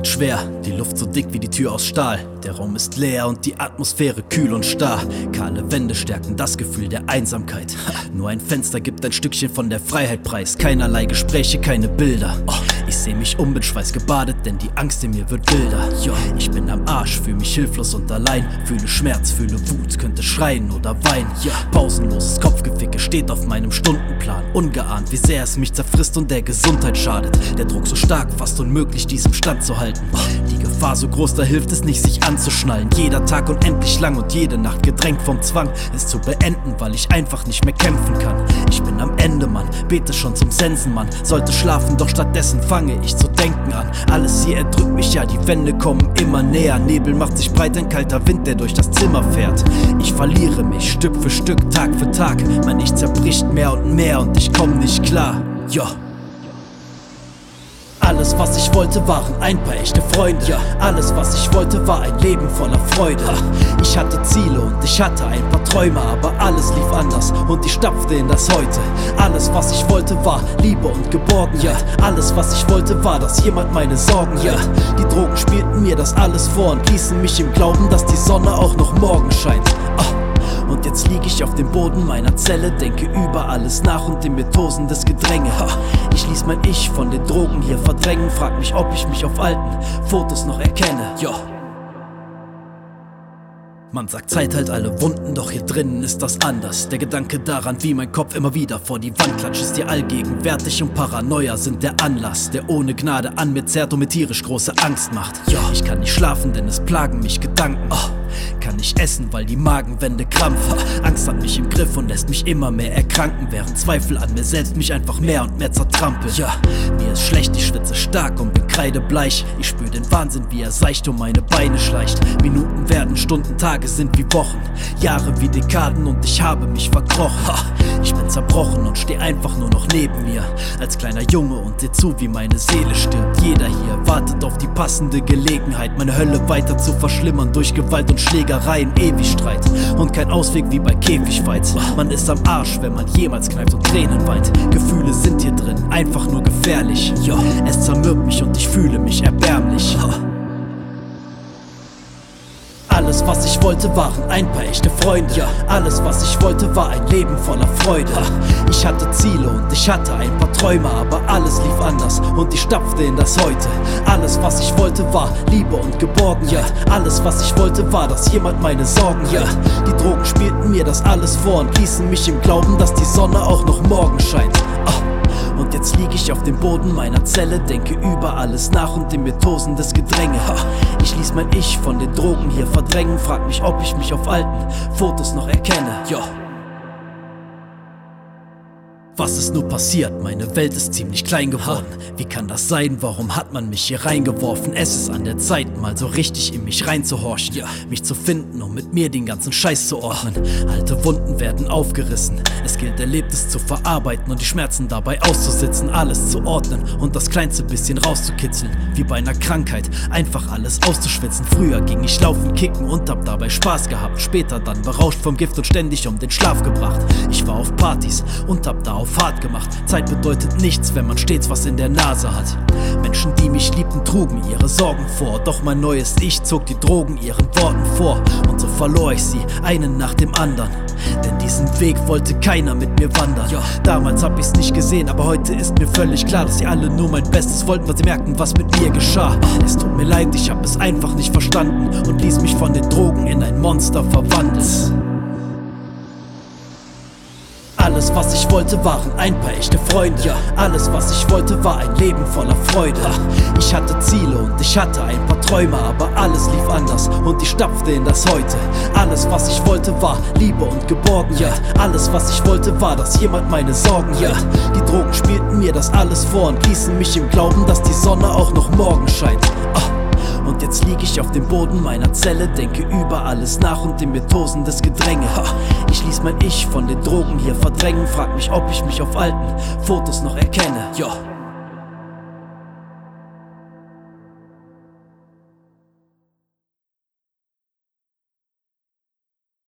liegt schwer, die Luft so dick wie die Tür aus Stahl. Der Raum ist leer und die Atmosphäre kühl und starr. Kahle Wände stärken das Gefühl der Einsamkeit. Nur ein Fenster gibt ein Stückchen von der Freiheit preis. Keinerlei Gespräche, keine Bilder. Oh, ich seh mich um, bin schweißgebadet, denn die Angst in mir wird wilder. Ich Arsch, fühl mich hilflos und allein. Fühle Schmerz, fühle Wut, könnte schreien oder weinen. Ja, pausenloses Kopfgeficke steht auf meinem Stundenplan. Ungeahnt, wie sehr es mich zerfrisst und der Gesundheit schadet. Der Druck so stark, fast unmöglich, diesem Stand zu halten. Die Gefahr so groß, da hilft es nicht, sich anzuschnallen. Jeder Tag unendlich lang und jede Nacht gedrängt vom Zwang, es zu beenden, weil ich einfach nicht mehr kämpfen kann. Ich bin am Ende, Mann, bete schon zum Sensenmann. Sollte schlafen, doch stattdessen fange ich zu denken an. Alles hier erdrückt mich ja, die Wände kommen immer näher. Nebel macht sich breit, ein kalter Wind, der durch das Zimmer fährt. Ich verliere mich Stück für Stück, Tag für Tag. Mein Ich zerbricht mehr und mehr und ich komm nicht klar. Ja. Alles, was ich wollte, waren ein paar echte Freunde. Ja, alles, was ich wollte, war ein Leben voller Freude. Ich hatte Ziele und ich hatte ein paar Träume, aber alles lief anders und ich stapfte in das Heute. Alles, was ich wollte, war Liebe und Geborgenheit. Alles, was ich wollte, war, dass jemand meine Sorgen hört. Die Drogen spielten mir das alles vor und ließen mich im Glauben, dass die Sonne auch noch morgen scheint. Ah. Und jetzt lieg ich auf dem Boden meiner Zelle, denke über alles nach und in mir tosendes Gedränge. Ich ließ mein Ich von den Drogen hier verdrängen, frag mich, ob ich mich auf alten Fotos noch erkenne. Ja. Man sagt, Zeit heilt alle Wunden, doch hier drinnen ist das anders. Der Gedanke daran, wie mein Kopf immer wieder vor die Wand klatscht, ist dir allgegenwärtig und Paranoia sind der Anlass, der ohne Gnade an mir zerrt und mir tierisch große Angst macht. Ja, ich kann nicht schlafen, denn es plagen mich Gedanken. Oh. Kann nicht essen, weil die Magenwände krampfen. Angst hat mich im Griff und lässt mich immer mehr erkranken, während Zweifel an mir selbst mich einfach mehr und mehr zertrampeln. Ja, mir ist schlecht, ich schwitze stark und bin kreidebleich. Ich spüre den Wahnsinn, wie er seicht um meine Beine schleicht. Minuten werden Stunden, Tage sind wie Wochen, Jahre wie Dekaden und ich habe mich verkrochen. Ich bin zerbrochen und steh einfach nur noch neben mir. Als kleiner Junge und seh zu, wie meine Seele stirbt. Jeder hier wartet auf die passende Gelegenheit, meine Hölle weiter zu verschlimmern durch Gewalt und Schlägereien, ewig Streit und kein Ausweg wie bei Käfigfights. Man ist am Arsch, wenn man jemals kneift und Tränen weint. Gefühle sind hier drin, einfach nur gefährlich. Ja, es zermürbt mich und ich fühle mich erbärmlich. Was ich wollte, waren ein paar echte Freunde. Ja, alles, was ich wollte, war ein Leben voller Freude. Ich hatte Ziele und ich hatte ein paar Träume, aber alles lief anders und ich stapfte in das Heute. Alles, was ich wollte, war Liebe und Geborgenheit. Alles, was ich wollte, war, dass jemand meine Sorgen hört. Die Drogen spielten mir das alles vor und ließen mich im Glauben, dass die Sonne auch noch morgen scheint. Ah. Und jetzt lieg ich auf dem Boden meiner Zelle, denke über alles nach und in mir tosendes Gedränge. Ha, ich ließ mein Ich von den Drogen hier verdrängen, frag mich, ob ich mich auf alten Fotos noch erkenne. Ja. Was ist nur passiert? Meine Welt ist ziemlich klein geworden. Wie kann das sein? Warum hat man mich hier reingeworfen? Es ist an der Zeit, mal so richtig in mich reinzuhorchen. Ja. Mich zu finden, um mit mir den ganzen Scheiß zu ordnen. Alte Wunden werden aufgerissen. Es gilt, Erlebtes zu verarbeiten und die Schmerzen dabei auszusitzen. Alles zu ordnen und das kleinste bisschen rauszukitzeln. Wie bei einer Krankheit, einfach alles auszuschwitzen. Früher ging ich laufen, kicken und hab dabei Spaß gehabt. Später dann berauscht vom Gift und ständig um den Schlaf gebracht. Ich war auf Partys und hab da auf Fahrt gemacht. Zeit bedeutet nichts, wenn man stets was in der Nase hat. Menschen, die mich liebten, trugen ihre Sorgen vor. Doch mein neues Ich zog die Drogen ihren Worten vor. Und so verlor ich sie, einen nach dem anderen. Denn diesen Weg wollte keiner mit mir wandern. Ja, damals hab ich's nicht gesehen, aber heute ist mir völlig klar, dass sie alle nur mein Bestes wollten, weil sie merken, was mit mir geschah. Es tut mir leid, ich hab es einfach nicht verstanden und ließ mich von den Drogen in ein Monster verwandeln. Alles, was ich wollte, waren ein paar echte Freunde. Ja, alles, was ich wollte, war ein Leben voller Freude. Ich hatte Ziele und ich hatte ein paar Träume, aber alles lief anders und ich stapfte in das Heute. Alles, was ich wollte, war Liebe und Geborgenheit. Alles, was ich wollte, war, dass jemand meine Sorgen hört. Die Drogen spielten mir das alles vor und ließen mich im Glauben, dass die Sonne auch noch morgen scheint. Ah. Und jetzt lieg ich auf dem Boden meiner Zelle, denke über alles nach und in mir tosendes Gedränge. Ha, ich ließ mein Ich von den Drogen hier verdrängen, frag mich, ob ich mich auf alten Fotos noch erkenne. Ja.